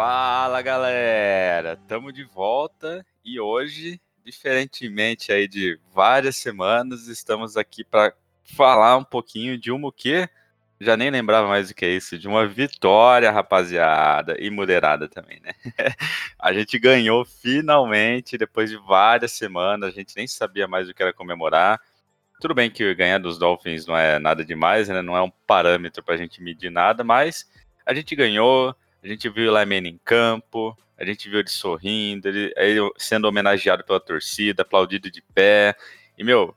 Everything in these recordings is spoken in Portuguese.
Fala galera, estamos de volta e hoje, diferentemente aí de várias semanas, estamos aqui para falar um pouquinho de uma o quê? Já nem lembrava mais o que é isso, de uma vitória, rapaziada, e moderada também, né? a gente ganhou finalmente, depois de várias semanas, a gente nem sabia mais o que era comemorar. Tudo bem que ganhar dos Dolphins não é nada demais, né? Não é um parâmetro para a gente medir nada, mas a gente ganhou, a gente viu o Lyman em campo, a gente viu ele sorrindo, ele, ele sendo homenageado pela torcida, aplaudido de pé. E, meu,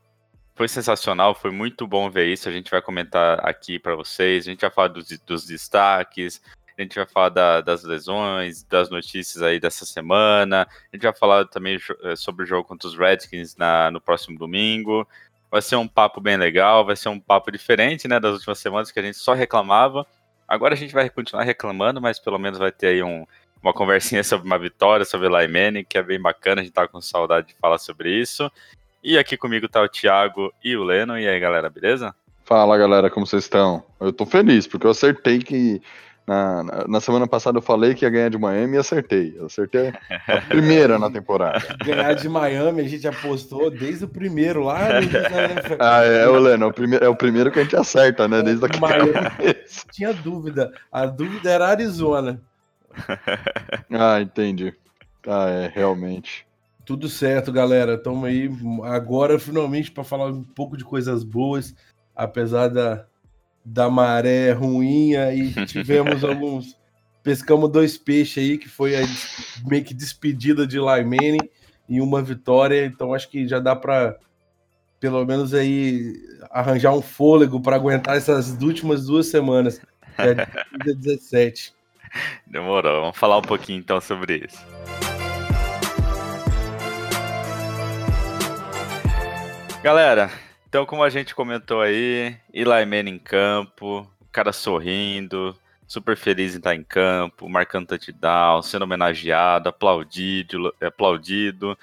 foi sensacional, foi muito bom ver isso. A gente vai comentar aqui para vocês, a gente vai falar dos, dos destaques, a gente vai falar da, das lesões, das notícias aí dessa semana, a gente vai falar também sobre o jogo contra os Redskins na, no próximo domingo. Vai ser um papo bem legal, vai ser um papo diferente, né, das últimas semanas que a gente só reclamava. Agora a gente vai continuar reclamando, mas pelo menos vai ter aí um, uma conversinha sobre uma vitória, sobre Laimene, que é bem bacana, a gente tá com saudade de falar sobre isso. E aqui comigo tá o Thiago e o Leno. E aí, galera, beleza? Fala, galera, como vocês estão? Eu tô feliz, porque eu acertei que. Na, na semana passada eu falei que ia ganhar de Miami e acertei. Eu acertei a primeira na temporada. Ganhar de Miami, a gente apostou desde o primeiro lá. ah, é, o Leno, é o, primeiro, é o primeiro que a gente acerta, né? Desde aquele Miami. Tinha dúvida. A dúvida era Arizona. ah, entendi. Ah, é, realmente. Tudo certo, galera. Estamos aí agora, finalmente, para falar um pouco de coisas boas, apesar da, da maré ruim. Aí tivemos alguns. Pescamos dois peixes aí, que foi a meio que despedida de Laimene e uma vitória. Então, acho que já dá para, pelo menos, aí arranjar um fôlego para aguentar essas últimas duas semanas. É dia 17. Demorou. Vamos falar um pouquinho então sobre isso. Galera, então como a gente comentou aí, Eli Manning em campo, o cara sorrindo, super feliz em estar em campo, marcando touchdown, sendo homenageado, aplaudido, aplaudido,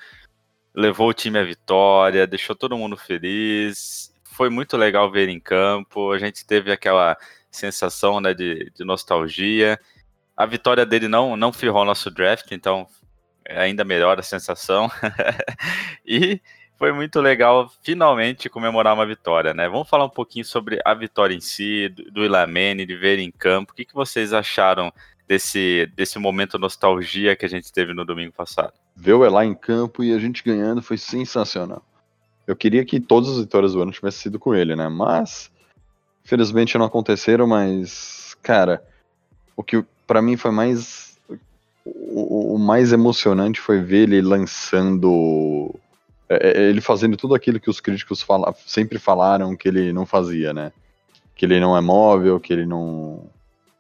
levou o time à vitória, deixou todo mundo feliz. Foi muito legal ver em campo, a gente teve aquela sensação né, de, de nostalgia. A vitória dele não, não ferrou o nosso draft, então é ainda melhor a sensação. e foi muito legal finalmente comemorar uma vitória, né? Vamos falar um pouquinho sobre a vitória em si, do, Ilamene, de ver em campo. O que, que vocês acharam desse, desse momento nostalgia que a gente teve no domingo passado? Ver o Elá em campo e a gente ganhando foi sensacional. Eu queria que todas as vitórias do ano tivessem sido com ele, né? Mas, infelizmente não aconteceram, mas, cara, o que para mim foi mais. O, o mais emocionante foi ver ele lançando é, ele fazendo tudo aquilo que os críticos fala, sempre falaram que ele não fazia, né? Que ele não é móvel, que ele não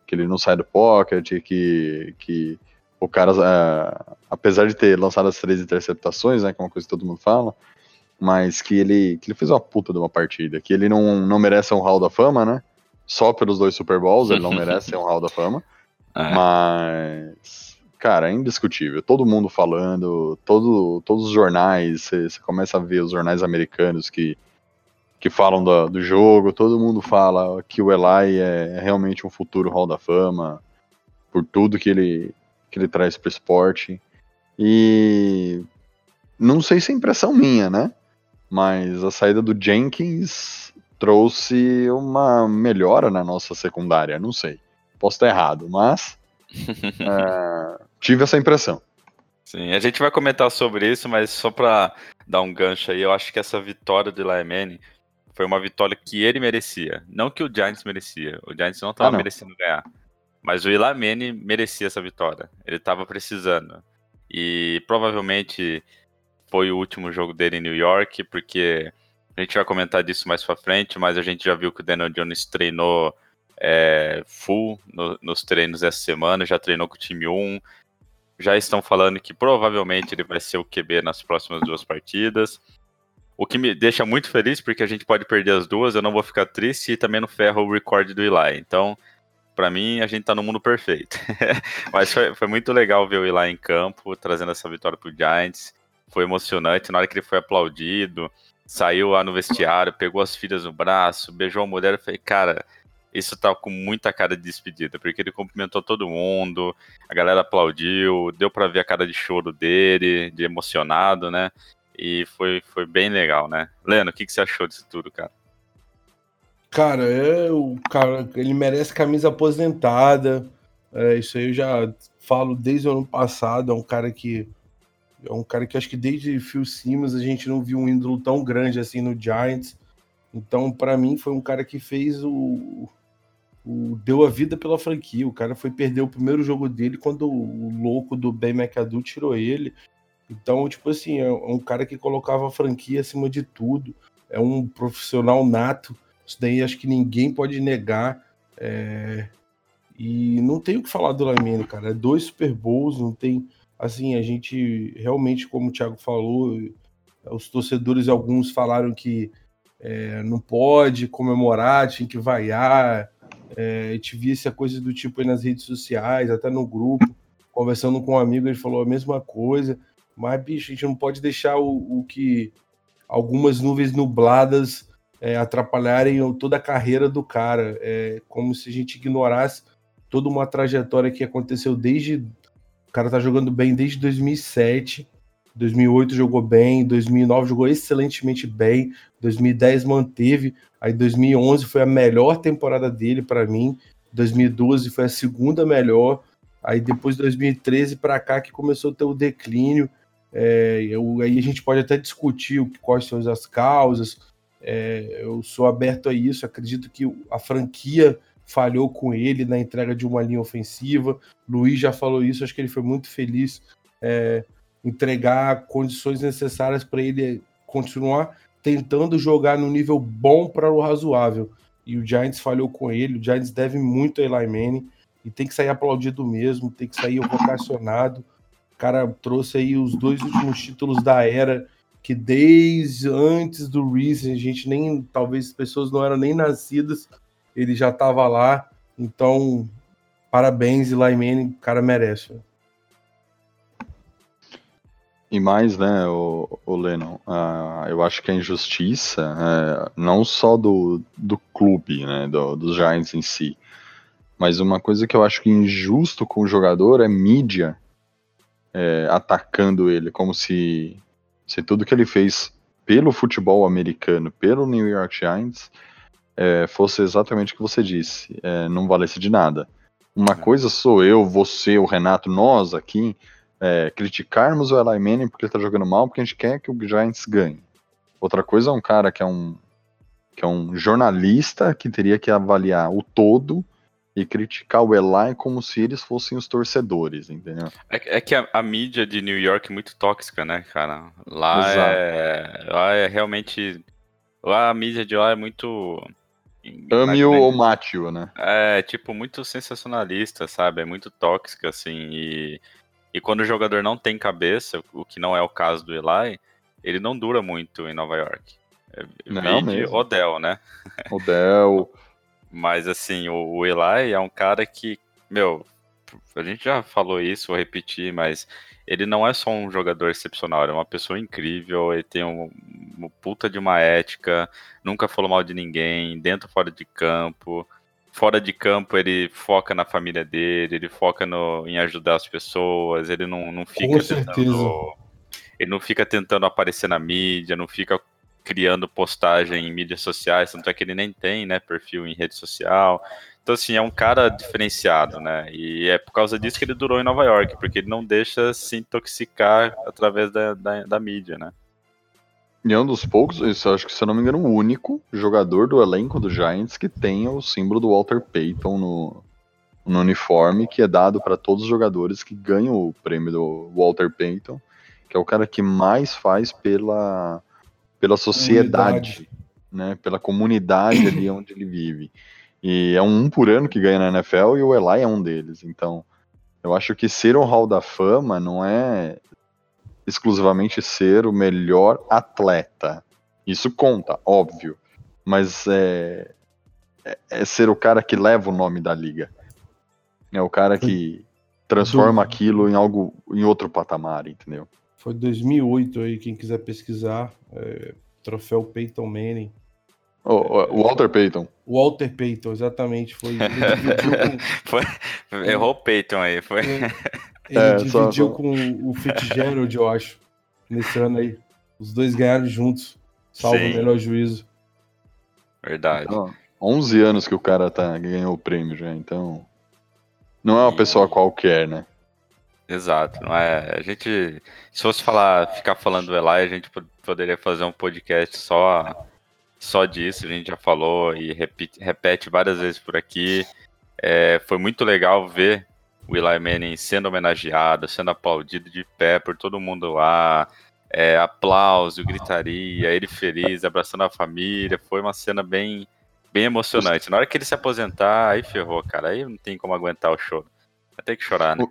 que ele não sai do pocket, que, que o cara, é, apesar de ter lançado as três interceptações, né, que é uma coisa que todo mundo fala, mas que ele, que ele fez uma puta de uma partida, que ele não, não merece um Hall da Fama, né? Só pelos dois Super Bowls ele não merece um Hall da Fama, é. mas cara, é indiscutível. Todo mundo falando, todo, todos os jornais, você começa a ver os jornais americanos que, que falam do, do, jogo, todo mundo fala que o Eli é realmente um futuro Hall da Fama, por tudo que ele, que ele traz para o esporte. E não sei se é impressão minha, né? Mas a saída do Jenkins trouxe uma melhora na nossa secundária, não sei. Posso estar errado, mas é, tive essa impressão. Sim, a gente vai comentar sobre isso, mas só para dar um gancho aí, eu acho que essa vitória do Laemene foi uma vitória que ele merecia. Não que o Giants merecia. O Giants não estava ah, merecendo ganhar. Mas o Ilamene merecia essa vitória. Ele estava precisando. E provavelmente foi o último jogo dele em New York, porque a gente vai comentar disso mais pra frente, mas a gente já viu que o Daniel Jones treinou é, full no, nos treinos essa semana, já treinou com o time 1. Já estão falando que provavelmente ele vai ser o QB nas próximas duas partidas. O que me deixa muito feliz, porque a gente pode perder as duas, eu não vou ficar triste e também não ferro o recorde do Eli. Então, para mim, a gente tá no mundo perfeito. Mas foi, foi, muito legal ver o Eli em campo, trazendo essa vitória pro Giants. Foi emocionante. Na hora que ele foi aplaudido, saiu lá no vestiário, pegou as filhas no braço, beijou a mulher. Eu falei, cara, isso tá com muita cara de despedida, porque ele cumprimentou todo mundo, a galera aplaudiu, deu para ver a cara de choro dele, de emocionado, né? E foi, foi bem legal, né? Leno, o que, que você achou disso tudo, cara? Cara, é, o cara, ele merece camisa aposentada. É, isso aí eu já falo desde o ano passado. É um cara que é um cara que acho que desde Phil Simmons a gente não viu um ídolo tão grande assim no Giants. Então, para mim, foi um cara que fez o, o, deu a vida pela franquia. O cara foi perder o primeiro jogo dele quando o louco do Ben McAdoo tirou ele. Então, tipo assim, é um cara que colocava a franquia acima de tudo. É um profissional nato. Isso daí acho que ninguém pode negar. É... E não tem o que falar do Lamine, cara. É dois Super Bowls, não tem. Assim, a gente realmente, como o Thiago falou, os torcedores, alguns falaram que é, não pode comemorar, tinha que vaiar. É, a gente via essa coisa do tipo aí nas redes sociais, até no grupo, conversando com um amigo, ele falou a mesma coisa. Mas, bicho, a gente não pode deixar o, o que algumas nuvens nubladas é, atrapalharem toda a carreira do cara. É como se a gente ignorasse toda uma trajetória que aconteceu desde. O cara tá jogando bem desde 2007. 2008 jogou bem, 2009 jogou excelentemente bem, 2010 manteve, aí 2011 foi a melhor temporada dele para mim, 2012 foi a segunda melhor, aí depois de 2013 para cá que começou a ter o declínio, é, eu, aí a gente pode até discutir o, quais são as causas. É, eu sou aberto a isso. Acredito que a franquia falhou com ele na entrega de uma linha ofensiva. Luiz já falou isso. Acho que ele foi muito feliz é, entregar condições necessárias para ele continuar tentando jogar no nível bom para o razoável. E o Giants falhou com ele. O Giants deve muito a Eli Manning e tem que sair aplaudido mesmo, tem que sair vocacionado cara trouxe aí os dois últimos títulos da era, que desde antes do Reese, a gente nem, talvez as pessoas não eram nem nascidas, ele já estava lá. Então, parabéns, Eli Manning, o cara merece. E mais, né, o, o Lennon, uh, eu acho que a injustiça, é, não só do, do clube, né, do, dos Giants em si, mas uma coisa que eu acho que injusto com o jogador é mídia é, atacando ele, como se, se tudo que ele fez pelo futebol americano, pelo New York Giants, é, fosse exatamente o que você disse, é, não valesse de nada. Uma é. coisa sou eu, você, o Renato, nós aqui, é, criticarmos o Eli Manning porque ele tá jogando mal, porque a gente quer que o Giants ganhe. Outra coisa é um cara que é um, que é um jornalista que teria que avaliar o todo e criticar o Eli como se eles fossem os torcedores, entendeu? É, é que a, a, mídia de New York é muito tóxica, né, cara? Lá é, lá é realmente. Lá a mídia de lá é muito. Ame ou mate-o, né? É, tipo, muito sensacionalista, sabe? É muito tóxica, assim. E, e quando o jogador não tem cabeça, o que não é o caso do Eli, ele não dura muito em Nova York. É, não, mesmo. Odell, né? Odell. Mas assim, o, o Eli é um cara que, meu, a gente já falou isso, vou repetir, mas ele não é só um jogador excepcional, ele é uma pessoa incrível, ele tem um, uma puta de uma ética, nunca falou mal de ninguém, dentro fora de campo. Fora de campo, ele foca na família dele, ele foca no, em ajudar as pessoas, ele não, não fica Com tentando. Certeza. Ele não fica tentando aparecer na mídia, não fica criando postagem em mídias sociais, tanto é que ele nem tem, né, perfil em rede social. Então, assim, é um cara diferenciado, né? E é por causa disso que ele durou em Nova York, porque ele não deixa se intoxicar através da, da, da mídia, né? E é um dos poucos, isso acho que se eu não me engano, o único jogador do elenco do Giants que tem o símbolo do Walter Payton no, no uniforme, que é dado para todos os jogadores que ganham o prêmio do Walter Payton, que é o cara que mais faz pela pela sociedade, né, pela comunidade ali onde ele vive. E é um por ano que ganha na NFL e o Eli é um deles. Então, Eu acho que ser um Hall da Fama não é exclusivamente ser o melhor atleta. Isso conta, óbvio. Mas é, é, é ser o cara que leva o nome da liga. É o cara que transforma Do- aquilo em algo, em outro patamar, entendeu? Foi 2008 aí, quem quiser pesquisar. é, troféu Peyton Manning. O, o- o Walter Payton. Walter Payton, exatamente. Foi, com, Errou o Peyton aí. Foi. Ele É, só- dividiu só- com o Fitzgerald, eu acho, nesse ano aí. Os dois ganharam juntos, salvo o Sim. melhor juízo. Verdade. Então, 11 anos que o cara tá, ganhou o prêmio já, então. Não é uma E- pessoa qualquer, né? Exato, não é? A gente, se fosse falar, ficar falando do Eli, a gente po- poderia fazer um podcast só só disso, a gente já falou e repete, repete várias vezes por aqui. É, foi muito legal ver o Eli Manning sendo homenageado, sendo aplaudido de pé por todo mundo lá. É, aplauso, gritaria, ele feliz, abraçando a família. Foi uma cena bem, bem emocionante. Na hora que ele se aposentar, aí ferrou, cara. Aí não tem como aguentar o choro. Vai ter que chorar, né?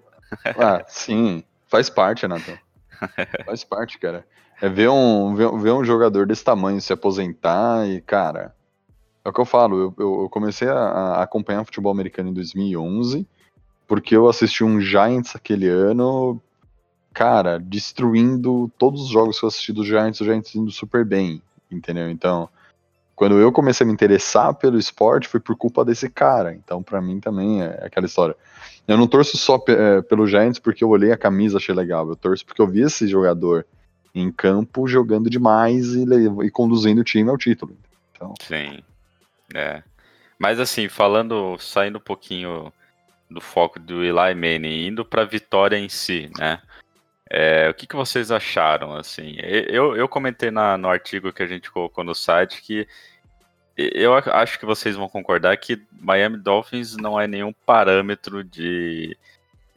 Ah, sim. Faz parte, Nathan. Faz parte, cara. É ver um, ver, um jogador desse tamanho se aposentar e, cara. É o que eu falo. Eu, eu- comecei a acompanhar futebol americano em 2011 porque eu assisti um Giants aquele ano, cara, destruindo todos os jogos que eu assisti dos Giants, o Giants indo super bem, entendeu? Então, quando eu comecei a me interessar pelo esporte, foi por culpa desse cara. Então, pra mim também é aquela história. Eu não torço só eh, pelo Giants porque eu olhei a camisa, achei legal. Eu torço porque eu vi esse jogador em campo jogando demais e, e conduzindo o time ao título. Então, Sim. É. Mas assim, falando, saindo um pouquinho do foco do Eli Manning, indo para a vitória em si, né? É, o que, que vocês acharam, assim? Eu, eu comentei na- no artigo que a gente colocou no site que eu a- acho que vocês vão concordar que Miami Dolphins não é nenhum parâmetro de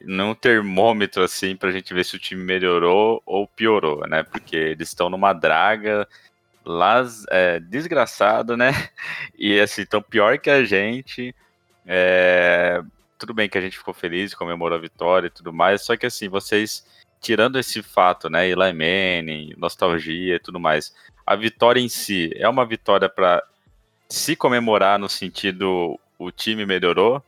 nenhum termômetro assim pra gente ver se o time melhorou ou piorou, né? Porque eles estão numa draga las, é, né? E assim, tão pior que a gente. É, tudo bem que a gente ficou feliz, comemorou a vitória e tudo mais, só que assim, vocês, tirando esse fato, né? Eli Manning, nostalgia e tudo mais, a vitória em si é uma vitória para se comemorar no sentido o time melhorou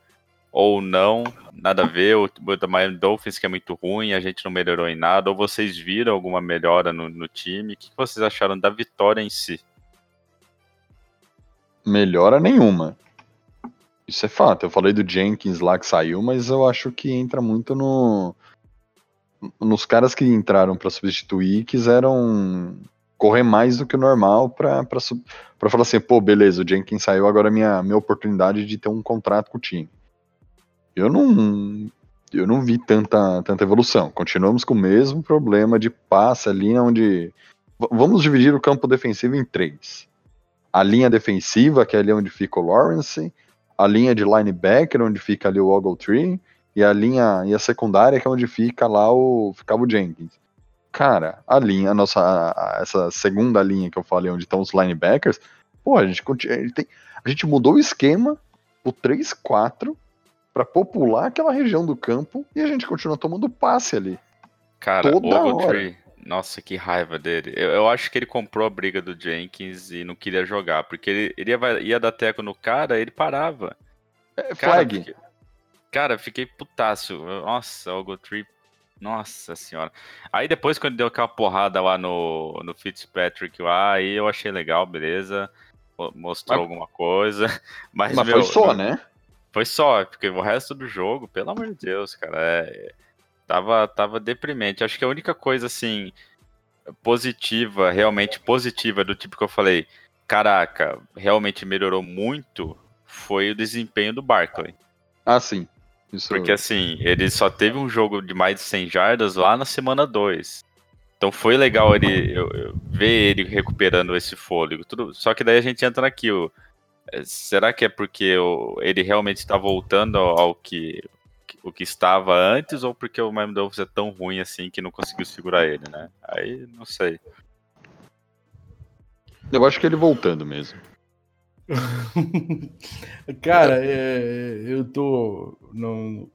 ou não, nada a ver, o, o Miami Dolphins que é muito ruim, a gente não melhorou em nada, ou vocês viram alguma melhora no, no time? O que vocês acharam da vitória em si? melhora nenhuma. Isso é fato. Eu falei do Jenkins lá que saiu, mas eu acho que entra muito no nos caras que entraram pra substituir e quiseram correr mais do que o normal pra falar assim, pô, beleza, o Jenkins saiu, agora é minha minha oportunidade de ter um contrato com o time. Eu não eu não vi tanta tanta evolução. Continuamos com o mesmo problema de passe ali onde vamos dividir o campo defensivo em três a linha defensiva, que é ali onde fica o Lawrence, a linha de linebacker, onde fica ali o Ogletree, e a linha e a secundária, que é onde fica lá o ficava o Jenkins. Cara, a linha, a nossa a- a- essa segunda linha que eu falei, onde estão os linebackers, pô, a gente, a gente, tem- a gente mudou o esquema, o 3-4, pra popular aquela região do campo, e a gente continua tomando passe ali. Cara, Toda Ogletree, nossa, que raiva dele. Eu, eu acho que ele comprou a briga do Jenkins e não queria jogar, porque ele, ele ia, ia dar teco no cara, ele parava. É Cara, flag. fiquei- cara, fiquei putaço. Nossa, Ogletree, nossa senhora. Aí depois, quando deu aquela porrada lá no, no Fitzpatrick lá, aí eu achei legal, beleza. Mo- Mostrou Mas- alguma coisa. Mas, Mas meu, foi só, né? Foi só, porque o resto do jogo, pelo amor de Deus, cara, é, tava, tava deprimente. Acho que a única coisa, assim, positiva, realmente positiva, do tipo que eu falei, caraca, realmente melhorou muito, foi o desempenho do Barkley. Ah, sim. Isso Porque, assim, ele só teve um jogo de mais de 100 jardas lá na semana 2. Então foi legal ele eu- eu ver ele recuperando esse fôlego. Tudo, só que daí a gente entra naquilo. É, Será que é porque ele realmente está voltando ao, ao que o que estava antes ou porque o Miami Dolphins é tão ruim assim que não conseguiu segurar ele, né? Aí não sei. Eu acho que ele voltando mesmo. Cara, é, eu tô. Não,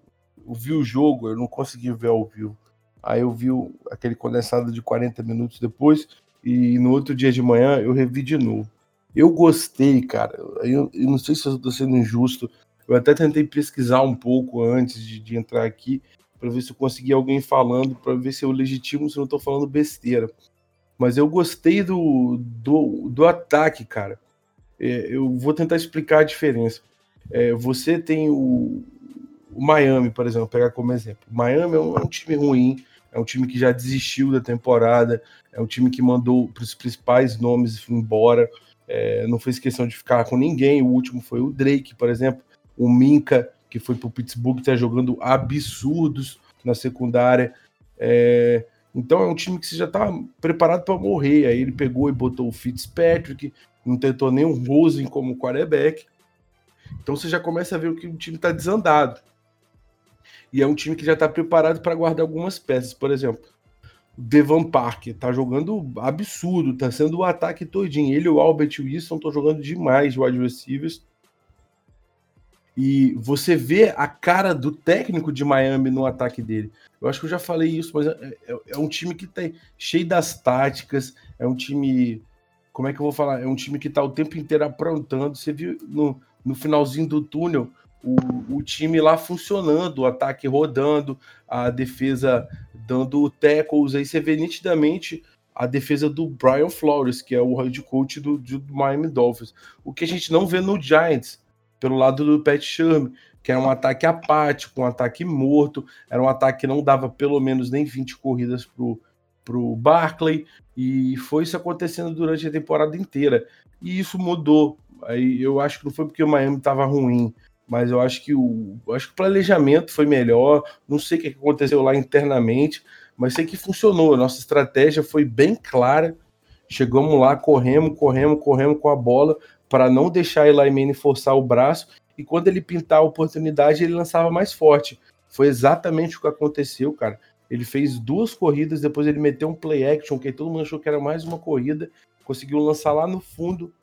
eu vi o jogo, eu não consegui ver ao vivo. Aí eu vi aquele condensado de 40 minutos depois, e no outro dia de manhã eu revi de novo. Eu gostei, cara. Eu, eu não sei se eu tô sendo injusto. Eu até tentei pesquisar um pouco antes de, de entrar aqui, para ver se eu conseguia alguém falando, para ver se eu legitimo, se eu não tô falando besteira. Mas eu gostei do, do, do ataque, cara. É, eu vou tentar explicar a diferença. É, você tem o, o Miami, por exemplo, pegar como exemplo. Miami é um, é um time ruim, é um time que já desistiu da temporada, é um time que mandou os principais nomes embora, é, não fez questão de ficar com ninguém. O último foi o Drake, por exemplo, o Minka, que foi pro Pittsburgh, está jogando absurdos na secundária. É, então é um time que você já está preparado para morrer. Aí ele pegou e botou o Fitzpatrick, não tentou nem o Rosen como quarterback. Então você já começa a ver que o time está desandado. E é um time que já está preparado para guardar algumas peças. Por exemplo, o Devan Parker tá jogando absurdo, tá sendo o ataque todinho. Ele e o Albert Wilson estão jogando demais de wide receivers. E você vê a cara do técnico de Miami no ataque dele. Eu acho que eu já falei isso, mas é, é- é um time que tá cheio das táticas, é um time. Como é que eu vou falar? É um time que tá o tempo inteiro aprontando. Você viu no, no finalzinho do túnel o, o time lá funcionando, o ataque rodando, a defesa dando tackles. Aí você vê nitidamente a defesa do Brian Flores, que é o head coach do, do Miami Dolphins. O que a gente não vê no Giants, pelo lado do Pat Sherman, que era um ataque apático, um ataque morto, era um ataque que não dava pelo menos nem 20 corridas pro, pro Barkley, e foi isso acontecendo durante a temporada inteira. E isso mudou. Aí eu acho que não foi porque o Miami estava ruim, mas eu acho que o acho que o planejamento foi melhor. Não sei o que aconteceu lá internamente, mas sei que funcionou. A nossa estratégia foi bem clara. Chegamos lá, corremos, corremos, corremos com a bola para não deixar Eli Manning forçar o braço. E quando ele pintar a oportunidade, ele lançava mais forte. Foi exatamente o que aconteceu, cara. Ele fez duas corridas, depois ele meteu um play action, que todo mundo achou que era mais uma corrida. Conseguiu lançar lá no fundo.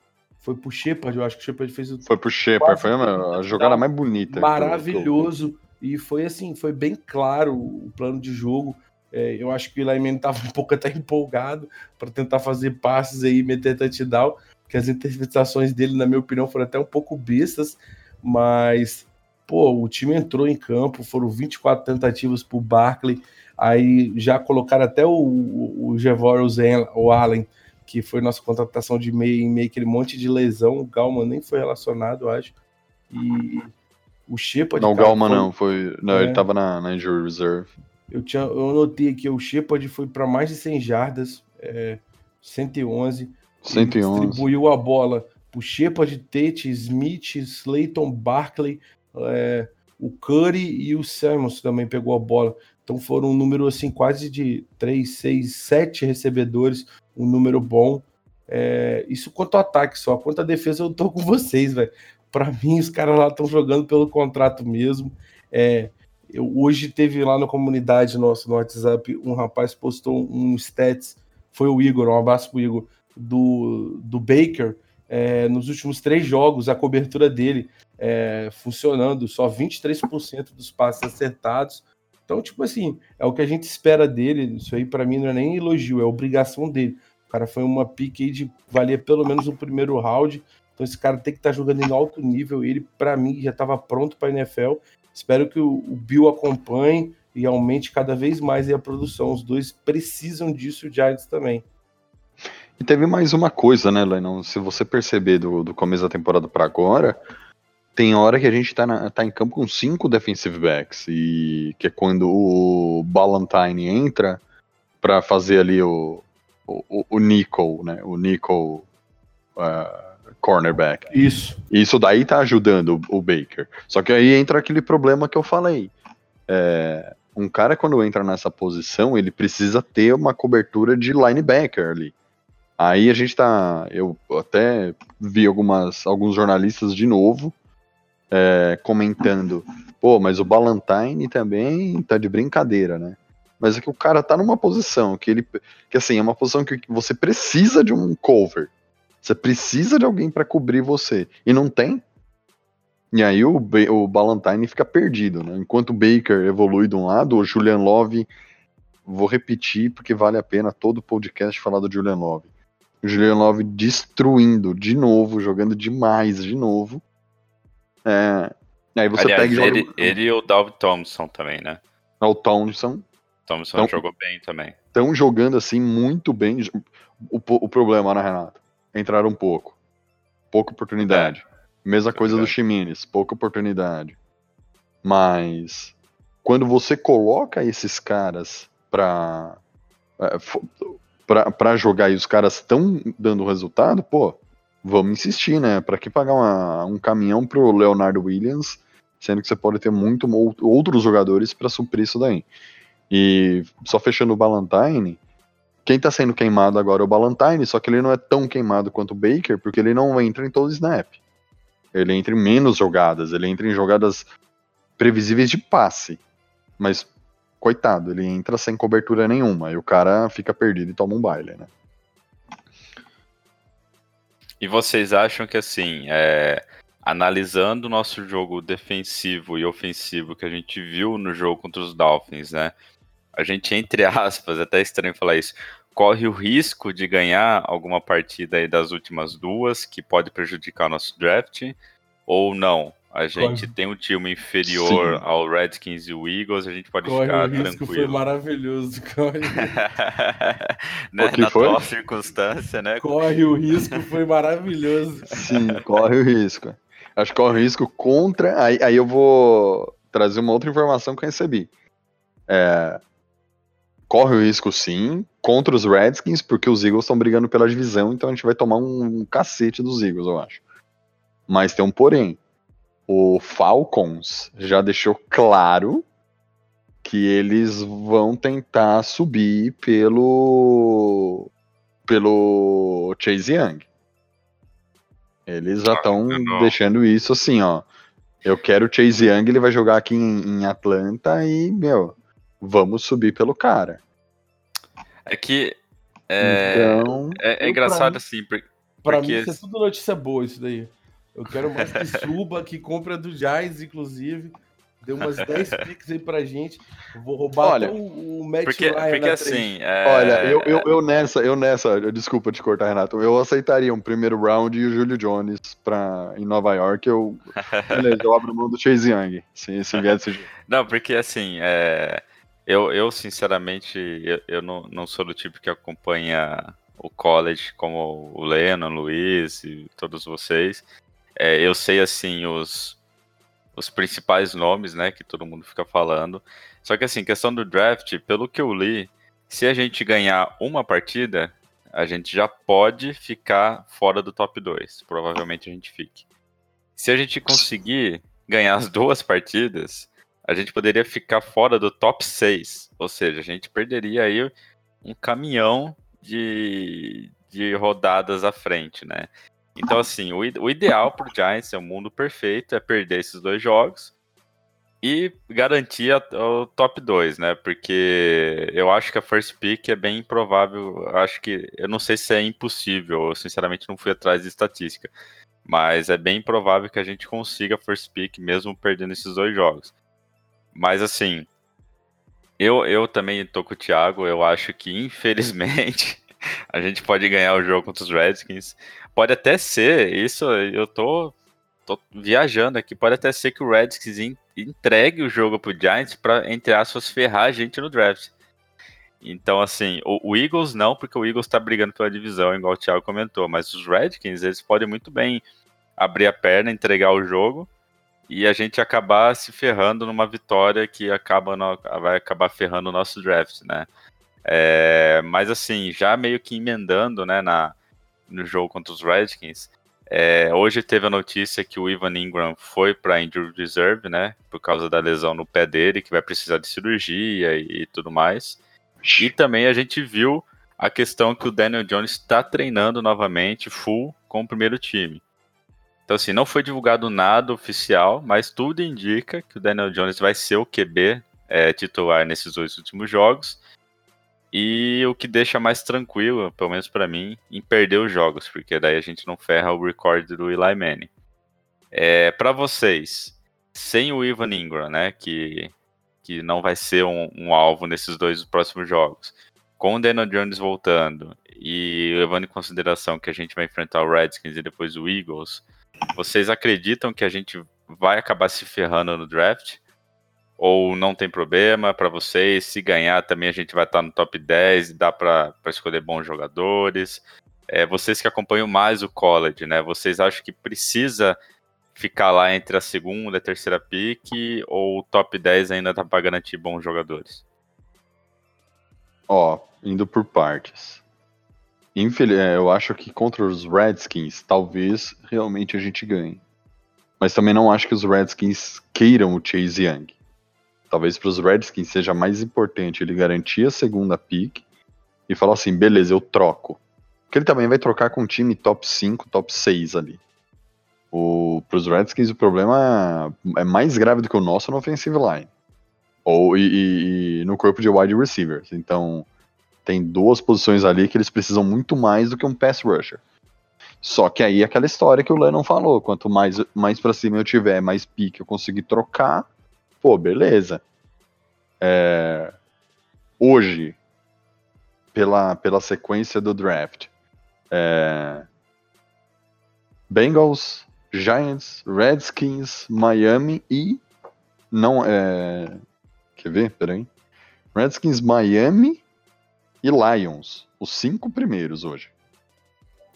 Foi pro Shepard, eu acho que o Shepard fez o Foi pro Shepard, foi a, a jogada mais bonita. maravilhoso. E foi assim, foi bem claro o plano de jogo. É, eu acho que o Eli estava um pouco até empolgado para tentar fazer passes aí, meter touchdown, que as interpretações dele, na minha opinião, foram até um pouco bestas, mas pô, o time entrou em campo, foram 24 tentativas pro Barkley, aí já colocaram até o, o, o Jevorius o Allen, que foi nossa contratação de meio em meio, aquele monte de lesão, o Galman nem foi relacionado, eu acho. E o Shepard. Não, o Galman foi- não, foi. Não, É. ele tava na, na injury reserve. Eu, tinha, eu anotei aqui, o Shepard foi para mais de 100 jardas, é, 111. Ele 111. Distribuiu a bola pro Shepard, Tate, Smith, Slayton, Barkley, é, o Curry e o Samuels também pegou a bola. Então foram um número assim, quase de 3, 6, 7 recebedores, um número bom. É, isso quanto ao ataque só, quanto à defesa eu tô com vocês, velho. Para mim, os caras lá estão jogando pelo contrato mesmo. É, eu, hoje teve lá na comunidade nossa, no WhatsApp, um rapaz postou um stats, foi o Igor, um abraço pro Igor, do, do Baker, é, nos últimos três jogos, a cobertura dele é, funcionando, só 23% dos passes acertados. Então, tipo assim, é o que a gente espera dele. Isso aí, para mim, não é nem elogio, é obrigação dele. O cara foi uma pique aí de valia pelo menos o primeiro round. Então, esse cara tem que estar jogando em alto nível. Ele, para mim, já estava pronto para a NFL. Espero que o, o Bill acompanhe e aumente cada vez mais a produção. Os dois precisam disso, o Giants também. E teve mais uma coisa, né, Lennon? Se você perceber do, do começo da temporada pra agora, tem hora que a gente tá, na- tá em campo com cinco defensive backs. E que é quando o Ballantine entra pra fazer ali o, o, o nickel, né? O nickel ah, cornerback. Isso. Isso daí tá ajudando o, o Baker. Só que aí entra aquele problema que eu falei. É, um cara, quando entra nessa posição, ele precisa ter uma cobertura de linebacker ali. Aí a gente tá. Eu até vi algumas, alguns jornalistas de novo é, comentando: pô, mas o Ballantine também tá de brincadeira, né? Mas é que o cara tá numa posição que ele. Que assim, é uma posição que você precisa de um cover. Você precisa de alguém para cobrir você. E não tem. E aí o, o Ballantyne fica perdido, né? Enquanto o Baker evolui de um lado, o Julian Love, vou repetir porque vale a pena todo podcast falar do Julian Love. O Julian Love destruindo de novo, jogando demais de novo. É, aí você Aliás, pega e joga ele, ele e o Dalvin Thompson também, né? o Thompson, Thompson Então- jogou bem também. estão jogando assim muito bem. O, o problema, né, Renato? Entraram um pouco. Pouca oportunidade. Mesma É coisa do. Ximenes, pouca oportunidade. Mas quando você coloca esses caras pra, pra jogar e os caras estão dando resultado, pô, vamos insistir, né? Pra que pagar uma- um caminhão pro Leonardo Williams, sendo que você pode ter muito outros jogadores pra suprir isso daí. E só fechando o Ballantyne, quem tá sendo queimado agora é o Ballantyne, só que ele não é tão queimado quanto o Baker, porque ele não entra em todo snap. Ele entra em menos jogadas, ele entra em jogadas previsíveis de passe. Mas, coitado, ele entra sem cobertura nenhuma, e o cara fica perdido e toma um baile, né? E vocês acham que assim, é, analisando o nosso jogo defensivo e ofensivo que a gente viu no jogo contra os Dolphins, né? A gente, entre aspas, até é estranho falar isso, corre o risco de ganhar alguma partida aí das últimas duas que pode prejudicar o nosso draft, ou não? A gente Corre. tem um time inferior Sim. ao Redskins e o Eagles, a gente pode Corre ficar o risco, foi tranquilo. maravilhoso. Corre, né? Na foi? atual circunstância, né? corre o risco, foi maravilhoso. Sim, corre o risco. Acho que corre o risco contra. Aí, aí eu vou trazer uma outra informação que eu recebi. É, corre o risco, sim, contra os Redskins, porque os Eagles estão brigando pela divisão, então a gente vai tomar um, um cacete dos Eagles, eu acho. Mas tem um porém. O Falcons já deixou claro que eles vão tentar subir pelo pelo Chase Young. Eles já estão não. deixando isso assim, ó. Eu quero o Chase Young, ele vai jogar aqui em, em Atlanta e, meu, vamos subir pelo cara. É que é, Então, é, é eu, engraçado pra mim- assim, por- Pra porque mim, isso é tudo notícia boa, isso daí. Eu quero mais que suba, que compra do Giants, inclusive. Deu umas 10 picks aí pra gente. Eu vou roubar Olha, até o, o Matt porque, Ryan porque na assim, é, olha, eu, eu, eu nessa, eu nessa, desculpa te cortar, Renato, eu aceitaria um primeiro round e o Julio Jones pra, em Nova York, eu, beleza, eu abro mão do Chase Young, se, se vier desse jeito. Não, porque assim, é, eu, eu sinceramente, eu, eu não, não sou do tipo que acompanha o college como o Leno, o Luiz e todos vocês. É, eu sei, assim, os, os principais nomes, né, que todo mundo fica falando. Só que, assim, questão do draft, pelo que eu li, se a gente ganhar uma partida, a gente já pode ficar fora do top 2. Provavelmente a gente fique. Se a gente conseguir ganhar as duas partidas, a gente poderia ficar fora do top 6. Ou seja, a gente perderia aí um caminhão de, de rodadas à frente, né? Então, assim, o, o ideal pro Giants é o mundo perfeito, é perder esses dois jogos e garantir a- o top 2, né? Porque eu acho que a first pick é bem improvável. Acho que. Eu não sei se é impossível, eu sinceramente não fui atrás de estatística. Mas é bem provável que a gente consiga a first pick mesmo perdendo esses dois jogos. Mas assim, eu, eu também tô com o Thiago, eu acho que infelizmente a gente pode ganhar o jogo contra os Redskins. Pode até ser, isso eu tô, tô viajando aqui, pode até ser que o Redskins en- entregue o jogo pro Giants pra, entre aspas, ferrar a gente no draft. Então, assim, o, o Eagles não, porque o Eagles tá brigando pela divisão, igual o Thiago comentou, mas os Redskins, eles podem muito bem abrir a perna, entregar o jogo e a gente acabar se ferrando numa vitória que acaba no- vai acabar ferrando o nosso draft, né? É, mas assim, já meio que emendando, né, na, no jogo contra os Redskins, é, hoje teve a notícia que o Ivan Ingram foi para injured reserve, né, por causa da lesão no pé dele, que vai precisar de cirurgia e, e tudo mais. E também a gente viu a questão que o Daniel Jones está treinando novamente full com o primeiro time. Então, assim, não foi divulgado nada oficial, mas tudo indica que o Daniel Jones vai ser o QB é, titular nesses dois últimos jogos. E o que deixa mais tranquilo, pelo menos para mim, em perder os jogos, porque daí a gente não ferra o recorde do Eli Manning. É, para vocês, sem o Ivan Ingram, né, que, que não vai ser um, um alvo nesses dois próximos jogos, com o Daniel Jones voltando e levando em consideração que a gente vai enfrentar o Redskins e depois o Eagles, vocês acreditam que a gente vai acabar se ferrando no draft? Ou não tem problema para vocês? Se ganhar também a gente vai estar no top 10 e dá para escolher bons jogadores. É, vocês que acompanham mais o college, né? Vocês acham que precisa ficar lá entre a segunda e a terceira pick ou o top 10 ainda dá para garantir bons jogadores? Ó, indo por partes. É, eu acho que contra os Redskins, talvez realmente a gente ganhe. Mas também não acho que os Redskins queiram o Chase Young. Talvez para os Redskins seja mais importante ele garantir a segunda pick e falar assim: beleza, eu troco. Porque ele também vai trocar com um time top 5, top 6 ali. Para os Redskins, o problema é, mais grave do que o nosso no offensive line. Ou e, e, e no corpo de wide receivers. Então, tem duas posições ali que eles precisam muito mais do que um pass rusher. Só que aí é aquela história que o Lennon falou, quanto mais, mais para cima eu tiver, mais pique eu conseguir trocar, pô, beleza. É, hoje, pela, pela sequência do draft, é, Bengals, Giants, Redskins, Miami e não é, quer ver? Peraí. Redskins, Miami e Lions. Os cinco primeiros hoje.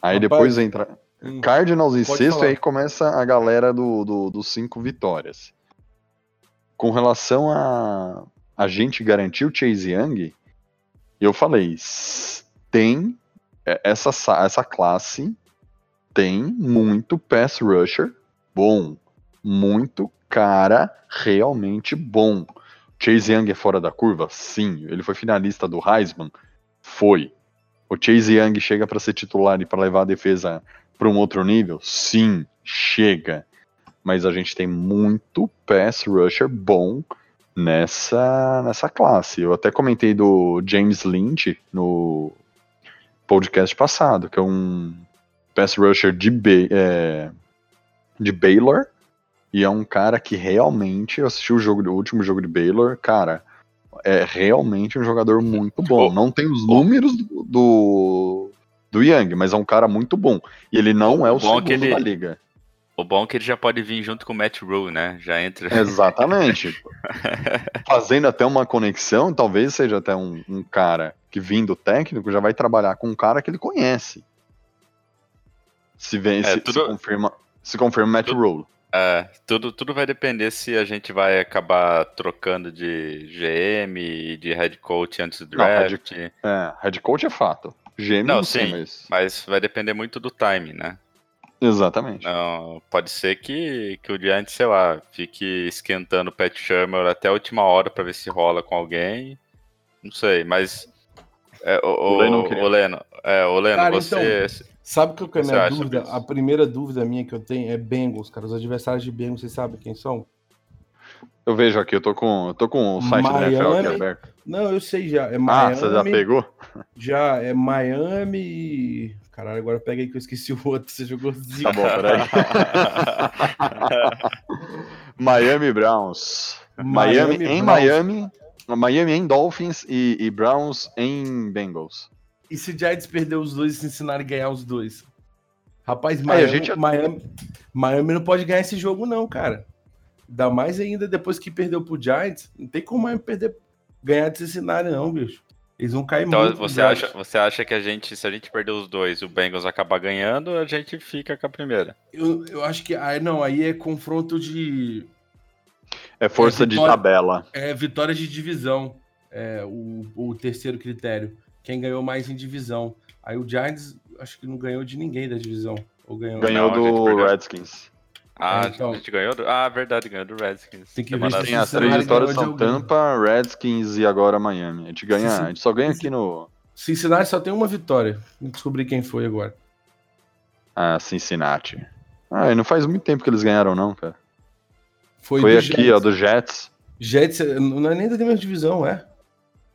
Aí Rapaz, depois entra hum, Cardinals em sexto, falar. e aí começa a galera do, do- dos cinco vitórias. Com relação a a gente garantir o Chase Young, eu falei, tem é, essa, sa- essa classe tem muito pass rusher bom, muito cara realmente bom. Chase Young é fora da curva? Sim. Ele foi finalista do Heisman? Foi. O Chase Young chega para ser titular e para levar a defesa para um outro nível? Sim, chega. Mas a gente tem muito pass rusher bom nessa, nessa classe. Eu até comentei do James Lynch no podcast passado, que é um pass rusher de, é, de Baylor. E é um cara que realmente, eu assisti o, jogo, o último jogo de Baylor, cara, é realmente um jogador muito bom. Não tem os números do, do, do Young, mas é um cara muito bom. E ele não é o Bom segundo que ele- da liga. O bom é que ele já pode vir junto com o Matt Rule, né? Já entra. Exatamente. Fazendo até uma conexão, talvez seja até um, um cara que vindo técnico já vai trabalhar com um cara que ele conhece. Se vem, É, se, tudo- se confirma, se confirma Matt tudo- Rule. É, tudo, tudo vai depender se a gente vai acabar trocando de GM e de head coach antes do Não, head- draft. É, head coach é fato. GM Não, não, sei, sim. mas. Mas vai depender muito do timing, né? Exatamente. Não, pode ser que, que o Giants, sei lá, fique esquentando o Pat Shermer até a última hora pra ver se rola com alguém. Não sei, mas. É, o, O Leno o Leno, é, o Leno, Cara, você. Sabe que eu que é a minha dúvida? A primeira dúvida minha que eu tenho é Bengals, cara. Os adversários de Bengals, vocês sabem quem são? Eu vejo aqui, eu tô com, eu tô com o site da NFL aqui Miami. aberto. Não, eu sei já. É Ah, Miami. você já pegou? Já é Miami. Caralho, agora pega aí que eu esqueci o outro. Você jogou zica. Tá bom, peraí. Miami Browns. Miami, Miami em Browns. Miami. Miami em Dolphins e, e Browns em Bengals. E se Giants perder os dois e Cincinnati ganhar os dois? Rapaz, Miami, a gente- Miami, Miami não pode ganhar esse jogo, não, cara. Ainda mais ainda depois que perdeu pro Giants. Não tem como Miami perder, ganhar de Cincinnati, não, bicho. Eles vão cair Então muito. você no acha, você acha que a gente, se a gente perder os dois, o Bengals acabar ganhando, a gente fica com a primeira. Eu, eu acho que. Aí, não, aí é confronto de. É força É, de vitória- tabela. É vitória de divisão. É o, o terceiro critério. Quem ganhou mais em divisão. Aí o Giants, acho que não ganhou de ninguém da divisão. Ou ganhou? Ganhou Não, do perdeu. Redskins. Ah, É, então- a gente ganhou do... Ah, verdade, ganhou do Redskins. Tem que ver se Tem as três vitórias de são. Tampa, Redskins e agora Miami. A gente ganha, a gente só ganha aqui no Cincinnati só tem uma vitória. Vou descobrir quem foi agora. ah, Cincinnati. Ah, e não faz muito tempo que eles ganharam não, cara. Foi, Foi aqui, Jets. ó, do Jets. Jets, não é nem da mesma divisão, é?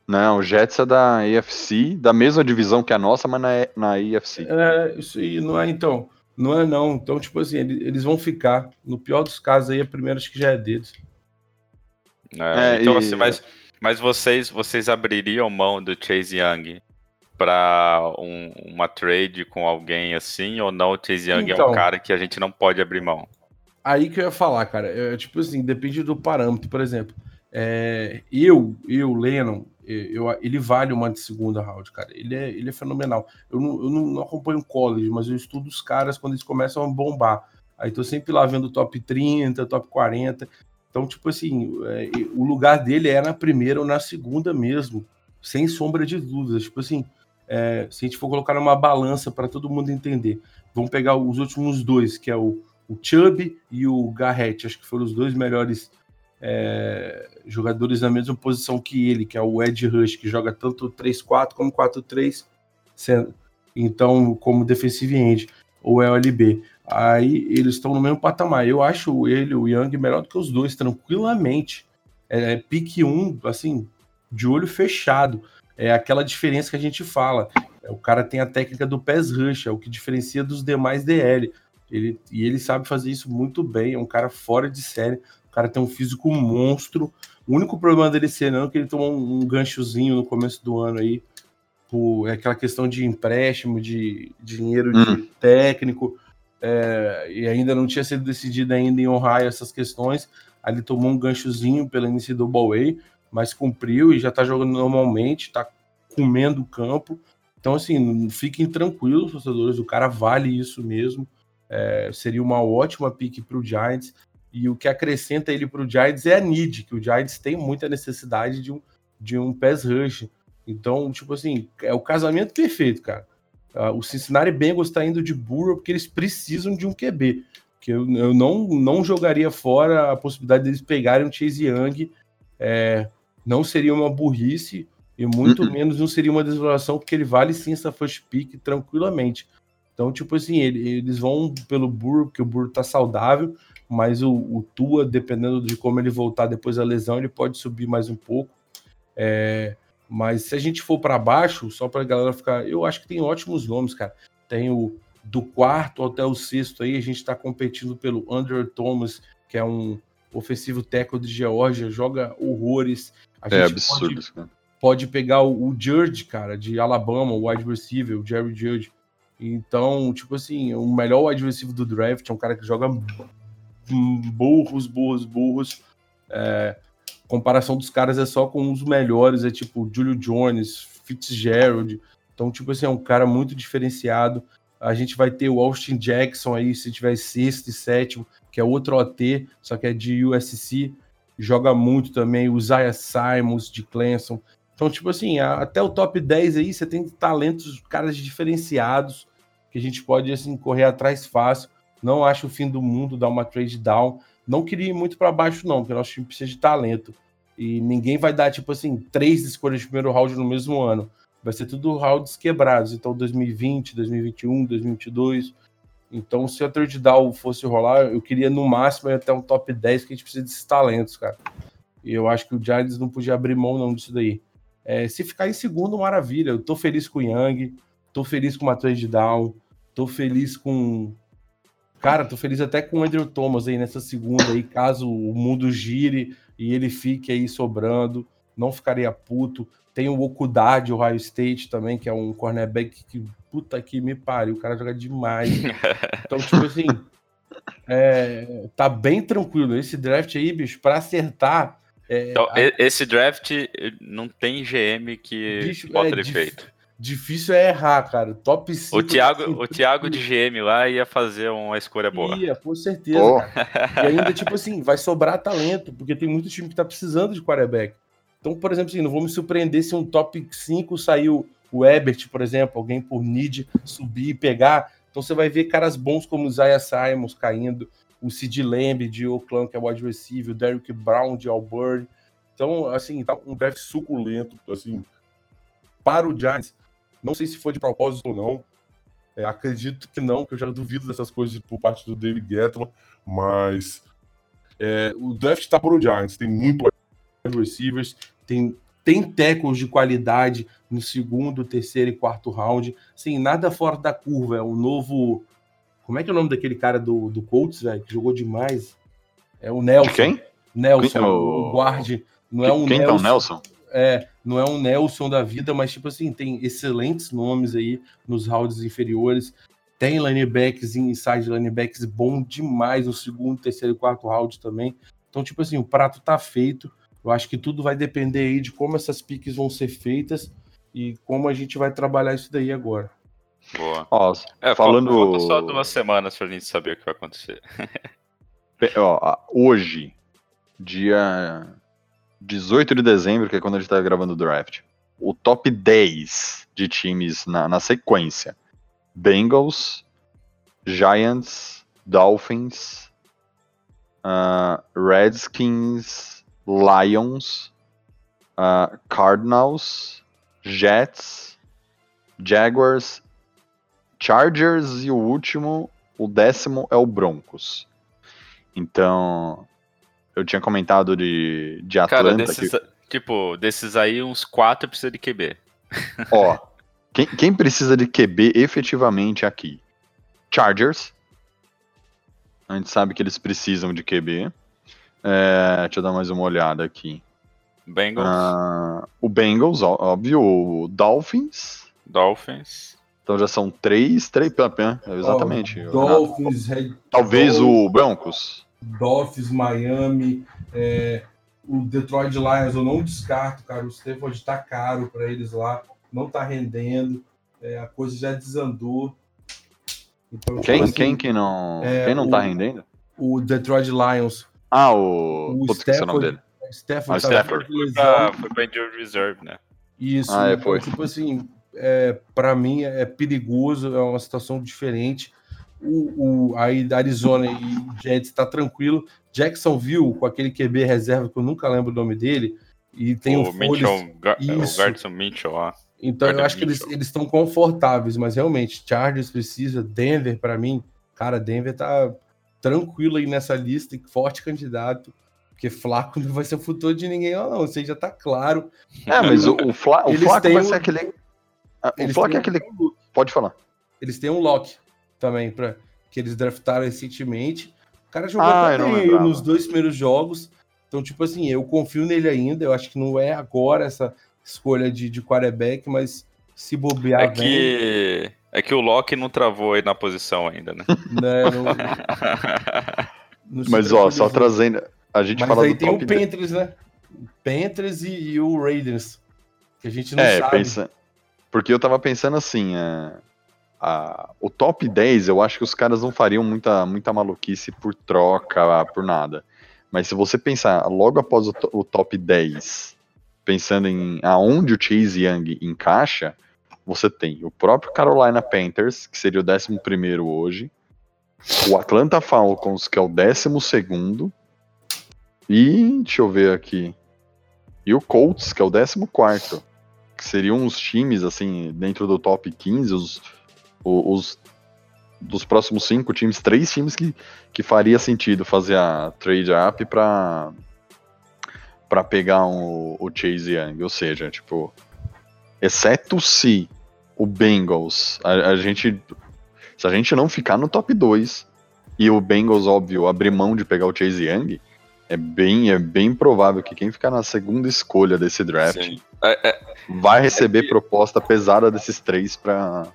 Não, o Jets é da AFC, da mesma divisão que a nossa, mas na, na AFC. É, isso aí, não é então. Não é não. Então, tipo assim, eles vão ficar. No pior dos casos aí, a primeira acho que já é deles. É, é, então, e... assim, mas, mas vocês, vocês abririam mão do Chase Young para um, uma trade com alguém assim, ou não? O Chase Young então, é um então. cara que a gente não pode abrir mão. Aí que eu ia falar, cara. É, tipo assim, depende do parâmetro. Por exemplo, é, eu, eu, Lennon, eu, ele vale uma de segunda round, cara. Ele é, ele é fenomenal. Eu não, eu não acompanho college, mas eu estudo os caras quando eles começam a bombar. Aí tô sempre lá vendo top 30, top 40. Então, tipo assim, é, o lugar dele é na primeira ou na segunda mesmo, sem sombra de dúvidas. Tipo assim, é, se a gente for colocar numa balança para todo mundo entender, vamos pegar os últimos dois, que é o, o Chubb e o Garrett. Acho que foram os dois melhores é, jogadores na mesma posição que ele, que é o Ed Rush, que joga tanto 3-4 como 4-3, então como defensive end, ou LB. Aí eles estão no mesmo patamar. Eu acho ele, o Young, melhor do que os dois, tranquilamente. É, é pique 1, um, assim, de olho fechado. É aquela diferença que a gente fala. É, o cara tem a técnica do pés rush, é o que diferencia dos demais DL. Ele, e ele sabe fazer isso muito bem, é um cara fora de série. O cara tem um físico monstro. O único problema dele ser não é que ele tomou um, ganchozinho no começo do ano aí. Por, é aquela questão de empréstimo, de, de dinheiro de hum. técnico. É, e ainda não tinha sido decidido ainda em Ohio essas questões. Aí ele tomou um ganchozinho pela NCAA, mas cumpriu e já tá jogando normalmente, tá comendo o campo. Então, assim, fiquem tranquilos, torcedores, o cara vale isso mesmo. É, seria uma ótima pique para o Giants. E o que acrescenta ele para o Giants é a need, que o Giants tem muita necessidade de um, de um pass rush. Então, tipo assim, é o casamento perfeito, cara. Uh, o Cincinnati Bengals está indo de burro porque eles precisam de um QB. Que eu, eu não, não jogaria fora a possibilidade deles pegarem um Chase Young. É, não seria uma burrice e muito uh -uh. menos não seria uma desvaloração, porque ele vale sim essa first pick tranquilamente. Então, tipo assim, ele, eles vão pelo burro, porque o burro tá saudável, mas o, o Tua, dependendo de como ele voltar depois da lesão, ele pode subir mais um pouco. É, mas se a gente for para baixo, só para a galera ficar. Eu acho que tem ótimos nomes, cara. Tem o do quarto até o sexto aí, a gente está competindo pelo Andrew Thomas, que é um ofensivo teco de Geórgia, joga horrores. A é absurdo, pode, cara. Pode pegar o, o Judge, cara, de Alabama, o wide receiver, o Jerry Judge. Então, tipo assim, o melhor receiver do draft é um cara que joga burros, burros, burros. É, comparação dos caras é só com os melhores, é tipo Julio Jones, Fitzgerald. Então, tipo assim, é um cara muito diferenciado. A gente vai ter o Austin Jackson aí, se tiver sexto e sétimo, que é outro OT, só que é de USC. Joga muito também. O Zaya Simons, de Clemson. Então, tipo assim, até o top 10 aí, você tem talentos, caras diferenciados, que a gente pode, assim, correr atrás fácil. Não acho o fim do mundo dar uma trade down. Não queria ir muito para baixo, não, porque nosso time precisa de talento. E ninguém vai dar, tipo assim, três escolhas de primeiro round no mesmo ano. Vai ser tudo rounds quebrados. Então, 2020, 2021, 2022. Então, se a third down fosse rolar, eu queria no máximo até um top 10, porque a gente precisa desses talentos, cara. E eu acho que o Giants não podia abrir mão não disso daí. É, se ficar em segundo, maravilha. Eu tô feliz com o Young, tô feliz com uma trade down, tô feliz com. Cara, tô feliz até com o Andrew Thomas aí nessa segunda aí, caso o mundo gire e ele fique aí sobrando, não ficaria puto. Tem o Okudad, o Ohio State também, que é um cornerback que, puta que me pariu, o cara joga demais. Então, tipo assim, é, tá bem tranquilo. Esse draft aí, bicho, pra acertar. É, então, a... esse draft não tem GM que bicho, bota é, defeito. Difícil é errar, cara. Top 5. O Thiago, o Thiago de GM lá ia fazer uma escolha boa. Ia, com certeza. Oh. E ainda, tipo assim, vai sobrar talento, porque tem muito time que tá precisando de quarterback. Então, por exemplo, assim, não vou me surpreender se um top 5 saiu o Ebert, por exemplo, alguém por need subir e pegar. Então você vai ver caras bons como o Isaiah Simons caindo, o Sid Lamb de Oakland, que é o wide receiver, o Derrick Brown de Auburn. Então, assim, tá um draft suculento, assim, para o Giants não sei se foi de propósito ou não. É, acredito que não, que eu já duvido dessas coisas por parte do David Gettman, mas é, o draft está por o Giants, tem muito receivers, tem, tem tackles de qualidade no segundo, terceiro e quarto round, assim, nada fora da curva, é um novo Como é que é o nome daquele cara do, do Colts, velho, que jogou demais? É o Nelson. De quem? Nelson, Quem é o- o guarde. Não é um quem Nelson. tá o Nelson? É, não é um Nelson da vida, mas tipo assim, tem excelentes nomes aí nos rounds inferiores. Tem linebacks e inside linebacks bom demais no segundo, terceiro e quarto round também. Então, tipo assim, o prato tá feito. Eu acho que tudo vai depender aí de como essas piques vão ser feitas e como a gente vai trabalhar isso daí agora. Boa. Ó, É, Falando- falta só duas semanas pra gente saber o que vai acontecer. ó, hoje, dia 18 de dezembro, que é quando a gente tá gravando o draft, o top 10 de times na, na sequência: Bengals, Giants, Dolphins, ah, Redskins, Lions, ah, Cardinals, Jets, Jaguars, Chargers e o último, o décimo é o Broncos. Então, eu tinha comentado de, de Cara, Atlanta. desses, que, tipo, desses aí, uns quatro precisa de QB. ó, quem, quem precisa de QB efetivamente aqui? Chargers. A gente sabe que eles precisam de QB. É, deixa eu dar mais uma olhada aqui. Bengals, Ah, o Bengals, óbvio. O Dolphins. Dolphins. Então já são três, três. Exatamente. Renato. Dolphins, Red- Talvez Dol- o Broncos. Dolphins, Miami, é, o Detroit Lions eu não descarto, cara. O Stafford tá caro para eles lá, não tá rendendo, é, a coisa já desandou. Então, Quem, assim, quem que não, é, quem não tá o- rendendo? O Detroit Lions, Ah, o. o Putz, esqueci o nome dele. Stafford, Ah, tá Stafford. Ah, foi pra Injured Reserve, né? Isso, Ah, é, então, foi. tipo assim, é, para mim é perigoso, é uma situação diferente. O, o aí da Arizona e Jets tá tranquilo. Jacksonville, com aquele QB reserva que eu nunca lembro o nome dele, e tem o, o. Mitchell, o Mitchell, ó. Então eu acho que eles Mitchell. eles estão confortáveis, mas realmente Chargers precisa, Denver para mim, cara, Denver tá tranquilo aí nessa lista, e forte candidato. Porque Flaco não vai ser o futuro de ninguém, não. Isso aí já tá claro. É, mas o, o, Fla, o Flaco vai ser aquele. Ah, O Flaco é aquele. Pode falar. Eles têm um lock também, para que eles draftaram recentemente. O cara jogou Ah, bem nos dois primeiros jogos. Então, tipo assim, eu confio nele ainda. Eu acho que não é agora essa escolha de, de quarterback, mas se bobear, É vem, que, é que o Loki não travou aí na posição ainda, né? né, não- não Mas ó, só trazendo. A gente Mas fala aí do tem top o Panthers, né? O Panthers e, e o Raiders. Que a gente não É, sabe. pensa... porque eu tava pensando assim, é, a- o top 10, eu acho que os caras não fariam muita, muita maluquice por troca, por nada. Mas se você pensar logo após o, o top 10, pensando em aonde o Chase Young encaixa, você tem o próprio Carolina Panthers, que seria o 11 hoje, o Atlanta Falcons, que é o 12, e deixa eu ver aqui. E o Colts, que é o 14 que seriam os times, assim, dentro do top 15, os, o- os dos próximos cinco times, três times que, que faria sentido fazer a trade up pra, pra pegar um- o Chase Young. Ou seja, tipo, exceto se o Bengals, a, a gente. Se a gente não ficar no top 2 e o Bengals, óbvio, abrir mão de pegar o Chase Young, é bem, é bem provável que quem ficar na segunda escolha desse draft. É, é, vai receber proposta pesada desses três pra.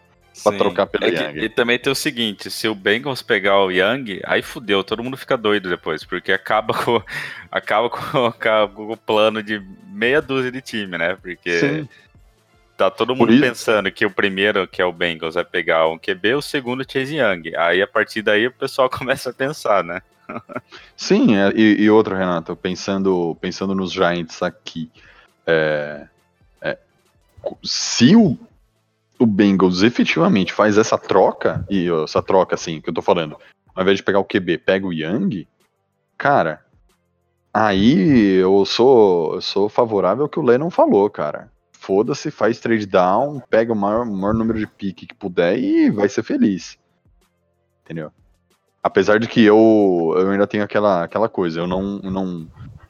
Pra sim. trocar pelo É que- Young. E também tem o seguinte, se o Bengals pegar o Young, aí fudeu, todo mundo fica doido depois, porque acaba com, acaba com, com o plano de meia dúzia de time, né? Porque Sim. tá todo mundo pensando que o primeiro, que é o Bengals, vai pegar um QB, o segundo o Chase Young. Aí a partir daí o pessoal começa a pensar, né? Sim, é, e, e outro, Renato, pensando, pensando nos Giants aqui. é, é, se o, o Bengals efetivamente faz essa troca, e essa troca assim, que eu tô falando, ao invés de pegar o QB, pega o Young, cara, aí eu sou, eu sou favorável ao que o Lennon falou, cara. Foda-se, faz trade down, pega o maior, maior número de pique que puder e vai ser feliz. Entendeu? Apesar de que eu, eu ainda tenho aquela, aquela coisa, eu não, não,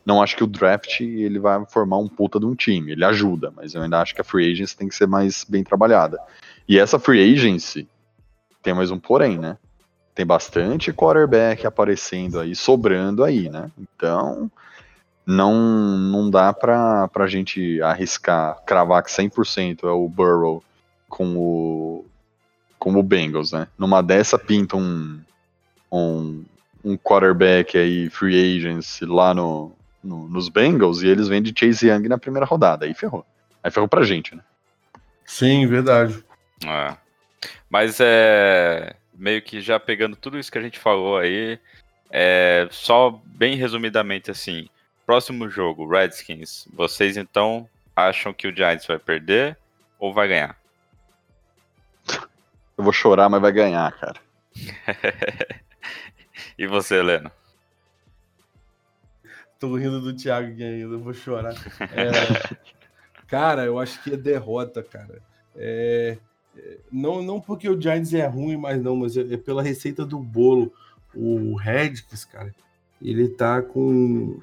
não acho que o draft ele vai formar um puta de um time, ele ajuda, mas eu ainda acho que a free agency tem que ser mais bem trabalhada. E essa free agency tem mais um porém, né? tem bastante quarterback aparecendo aí, sobrando aí, né? Então, não, não dá pra, pra gente arriscar, cravar que 100% é o Burrow com o, com o Bengals, né? Numa dessa pinta um, um, um quarterback aí, free agents lá no, no, nos Bengals e eles vêm de Chase Young na primeira rodada, aí ferrou. Aí ferrou pra gente, né? Sim, verdade. É. Mas é meio que já pegando tudo isso que a gente falou aí, é, só bem resumidamente assim, próximo jogo, Redskins, vocês então acham que o Giants vai perder ou vai ganhar? Eu vou chorar, mas vai ganhar, cara. e você, Helena? Tô rindo do Thiago aqui ainda, eu vou chorar. É, cara, eu acho que é derrota, cara. É, não, não porque o Giants é ruim, mas não, mas é, é pela receita do bolo. O Redskins, cara, ele tá com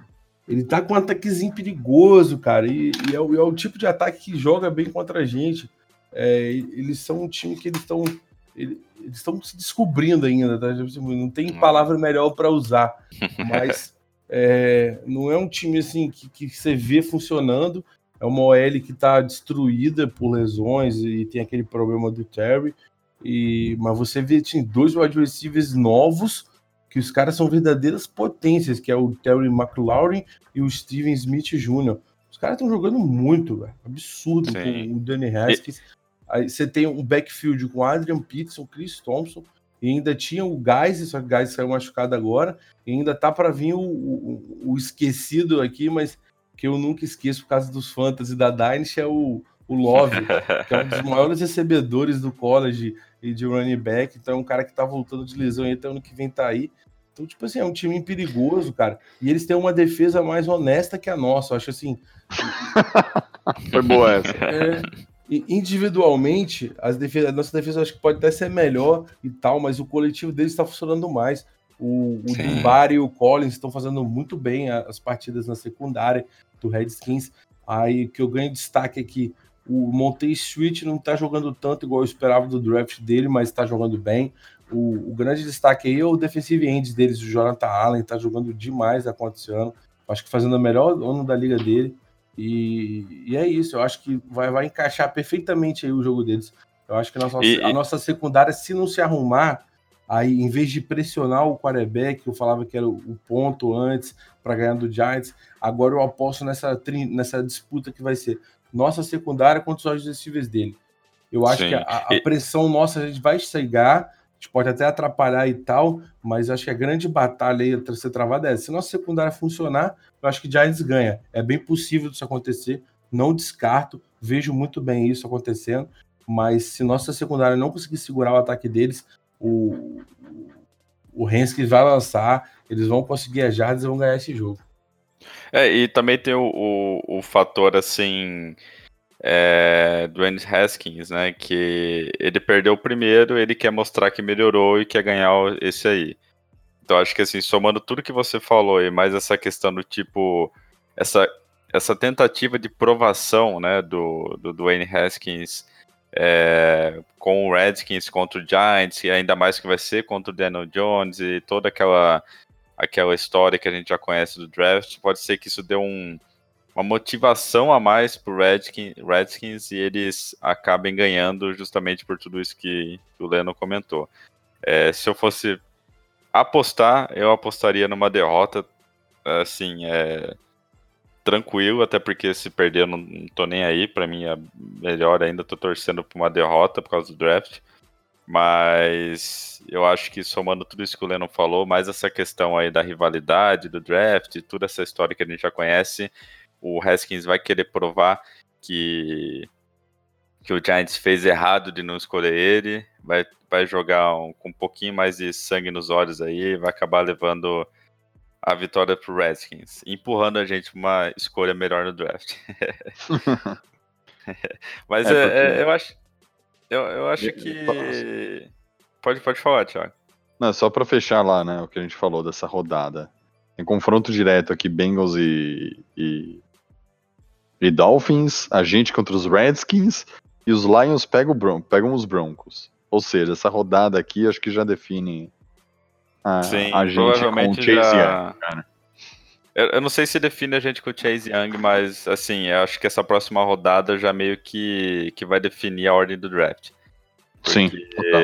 ele tá com um ataquezinho perigoso, cara. E, e é, o, é, o, tipo de ataque que joga bem contra a gente. É, eles são um time que eles estão. Eles estão se descobrindo ainda, tá? Não tem hum. palavra melhor para usar. Mas é, não é um time assim que, que você vê funcionando. É uma OL que está destruída por lesões e tem aquele problema do Terry. E, mas você vê tem dois wide receivers novos que os caras são verdadeiras potências, que é o Terry McLaurin e o Steven Smith Jr. Os caras estão jogando muito, velho. Absurdo Sim. com o Danny Haskins. E... Aí você tem um backfield com Adrian Peterson, Chris Thompson, e ainda tinha o Geis, só que o Geis saiu machucado agora, e ainda tá para vir o, o, o, esquecido aqui, mas que eu nunca esqueço por causa dos fantasy da Dynasty, é o, o Love, que é um dos maiores recebedores do college e de running back, então é um cara que tá voltando de lesão e até ano que vem tá aí. Então, tipo assim, é um time perigoso, cara. E eles têm uma defesa mais honesta que a nossa. Eu acho assim. Foi boa essa. É, individualmente, as defesas, a nossa defesa acho que pode até ser melhor e tal, mas o coletivo deles está funcionando mais. O, o Dumbari e o Collins estão fazendo muito bem as partidas na secundária do Redskins. Aí que eu ganho destaque aqui. O Montei Street não está jogando tanto igual eu esperava do draft dele, mas está jogando bem. O, o, grande destaque aí é o defensive end deles, o Jonathan Allen, tá jogando demais acontecendo. Acho que fazendo o melhor ano da liga dele. E, e, é isso, eu acho que vai, vai encaixar perfeitamente aí o jogo deles. Eu acho que a nossa, e, a nossa secundária, se não se arrumar, aí em vez de pressionar o quarterback, eu falava que era o ponto antes para ganhar do Giants, agora eu aposto nessa, nessa disputa que vai ser nossa secundária contra os receivers dele. Eu acho Sim. que a, a, pressão nossa a gente vai chegar gente pode até atrapalhar e tal, mas acho que a grande batalha aí a ser travada é se nossa secundária funcionar, eu acho que Giants ganha. É bem possível isso acontecer, não descarto, vejo muito bem isso acontecendo, mas se nossa secundária não conseguir segurar o ataque deles, o, o Henskins vai lançar, eles vão conseguir as jardas e vão ganhar esse jogo. É, e também tem o, o, o fator assim é, Dwayne Haskins, né? Que ele perdeu o primeiro, ele quer mostrar que melhorou e quer ganhar esse aí. Então acho que assim, somando tudo que você falou e mais essa questão do tipo, essa, essa tentativa de provação, né, do, do Dwayne Haskins é, com o Redskins contra o Giants, e ainda mais que vai ser contra o Daniel Jones e toda aquela, aquela história que a gente já conhece do draft, pode ser que isso dê um, uma motivação a mais pro Redskins, Redskins e eles acabem ganhando justamente por tudo isso que, que o Leno comentou. É, se eu fosse apostar, eu apostaria numa derrota, assim, é, tranquilo, até porque se perder eu não, não tô nem aí, para mim é melhor ainda, tô torcendo por uma derrota por causa do draft. Mas eu acho que somando tudo isso que o Leno falou, mais essa questão aí da rivalidade, do draft, toda essa história que a gente já conhece, o Haskins vai querer provar que, que o Giants fez errado de não escolher ele, vai, vai jogar um, com um pouquinho mais de sangue nos olhos aí, vai acabar levando a vitória pro Redskins, empurrando a gente uma escolha melhor no draft. Mas é, é, porque... é, eu acho, eu, eu acho que pode, pode falar, Thiago. Não, só para fechar lá, né, o que a gente falou dessa rodada. Em confronto direto aqui, Bengals e, e e Dolphins, a gente contra os Redskins e os Lions pegam, Bron pegam os Broncos. Ou seja, essa rodada aqui acho que já define a, Sim, a gente com o Chase já- Young, cara. Eu, eu não sei se define a gente com o Chase Young, mas assim, eu acho que essa próxima rodada já meio que, que vai definir a ordem do draft. Sim, Porque total.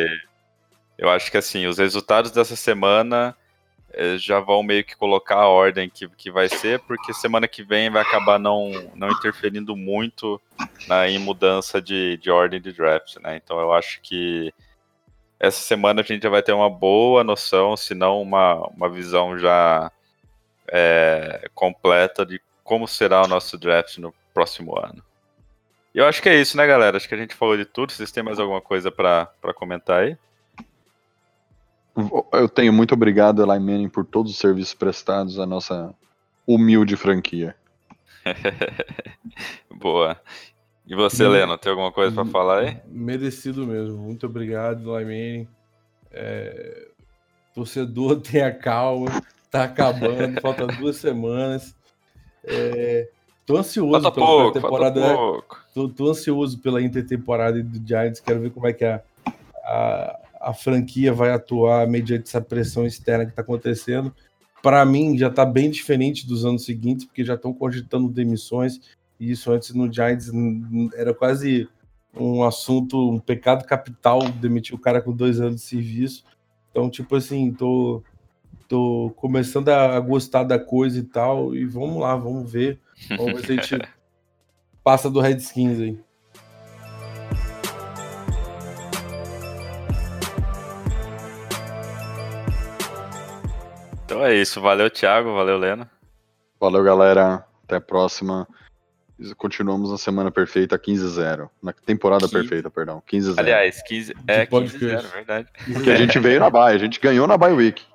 eu acho que assim, os resultados dessa semana já vão meio que colocar a ordem que, que vai ser, porque semana que vem vai acabar não, não interferindo muito em mudança de, de ordem de draft, né? Então eu acho que essa semana a gente já vai ter uma boa noção, se não uma, uma visão já é, completa de como será o nosso draft no próximo ano. E eu acho que é isso, né, galera? Acho que a gente falou de tudo. Vocês têm mais alguma coisa pra comentar aí? Eu tenho muito obrigado, Eli Manning, por todos os serviços prestados à nossa humilde franquia. Boa. E você. Leno, tem alguma coisa pra falar aí? Merecido mesmo. Muito obrigado, Lyman. É... Torcedor, tenha calma. Tá acabando, falta duas semanas. É... Tô ansioso Falta pela pouco, temporada. falta pouco. Tô, tô ansioso pela intertemporada do Giants. Quero ver como é que a, a, a franquia vai atuar mediante essa pressão externa que está acontecendo. Para mim, já está bem diferente dos anos seguintes, porque já estão cogitando demissões. E isso antes no Giants era quase um assunto, um pecado capital demitir o cara com dois anos de serviço. Então, tipo assim, tô, tô começando a gostar da coisa e tal. E vamos lá, vamos ver. Vamos ver se a gente passa do Redskins aí. Então é isso. Valeu, Thiago. Valeu, Leno. Valeu, galera. Até a próxima. Continuamos na semana perfeita 15-0. Na temporada 15. perfeita, perdão. 15-0. Aliás, 15, é pode 15 crer. 0, verdade. Porque a gente veio na bye, a gente ganhou na bye week.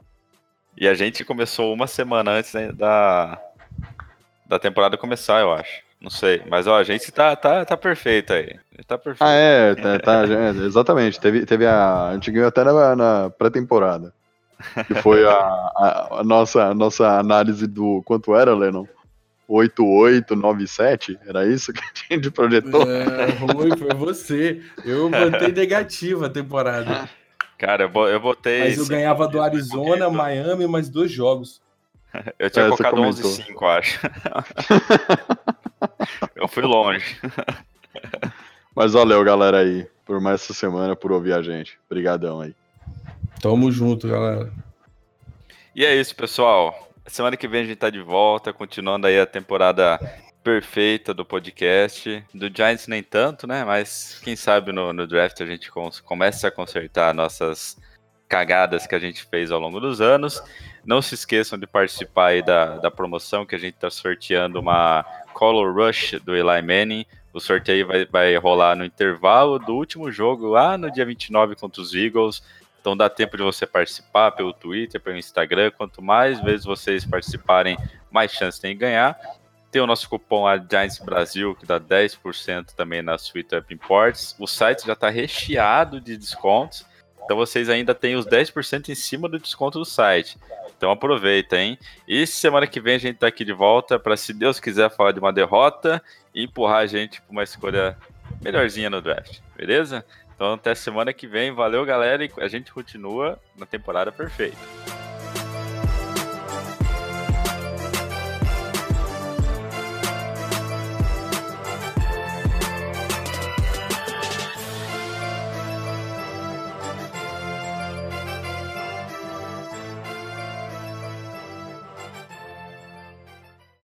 E a gente começou uma semana antes né, da, da temporada começar, eu acho. Não sei. Mas ó, a gente tá, tá, tá perfeito aí. Tá perfeito. Ah, é, tá, tá, é, exatamente. Teve, teve a. A gente ganhou até na, na pré-temporada. Que foi a, a, a nossa, a nossa análise do. Quanto era, Lennon? 8897? Era isso que a gente projetou? É, ruim, foi você. Eu botei negativa a temporada. Cara, eu, bo- eu botei. Mas eu ganhava do Arizona, Miami, mais dois jogos. Eu tinha É, colocado comentou. 11 5, acho. eu fui longe. Mas valeu, galera, aí, por mais essa semana, por ouvir a gente. Obrigadão aí. Tamo junto, galera. E é isso, pessoal. Semana que vem a gente tá de volta, continuando aí a temporada perfeita do podcast. Do Giants nem tanto, né? Mas quem sabe no, no draft a gente começa a consertar nossas cagadas que a gente fez ao longo dos anos. Não se esqueçam de participar aí da, da promoção que a gente tá sorteando uma Color Rush do Eli Manning. O sorteio vai, vai rolar no intervalo do último jogo, lá no dia 29 contra os Eagles. Então dá tempo de você participar pelo Twitter, pelo Instagram. Quanto mais vezes vocês participarem, mais chance tem de ganhar. Tem o nosso cupom lá, Giants Brasil, que dá 10% também na Sweet Up Imports. O site já está recheado de descontos. Então vocês ainda têm os 10% em cima do desconto do site. Então aproveita, hein? E semana que vem a gente tá aqui de volta para, se Deus quiser, falar de uma derrota e empurrar a gente para uma escolha melhorzinha no draft, beleza? Então até semana que vem. Valeu, galera. E a gente continua na temporada perfeita.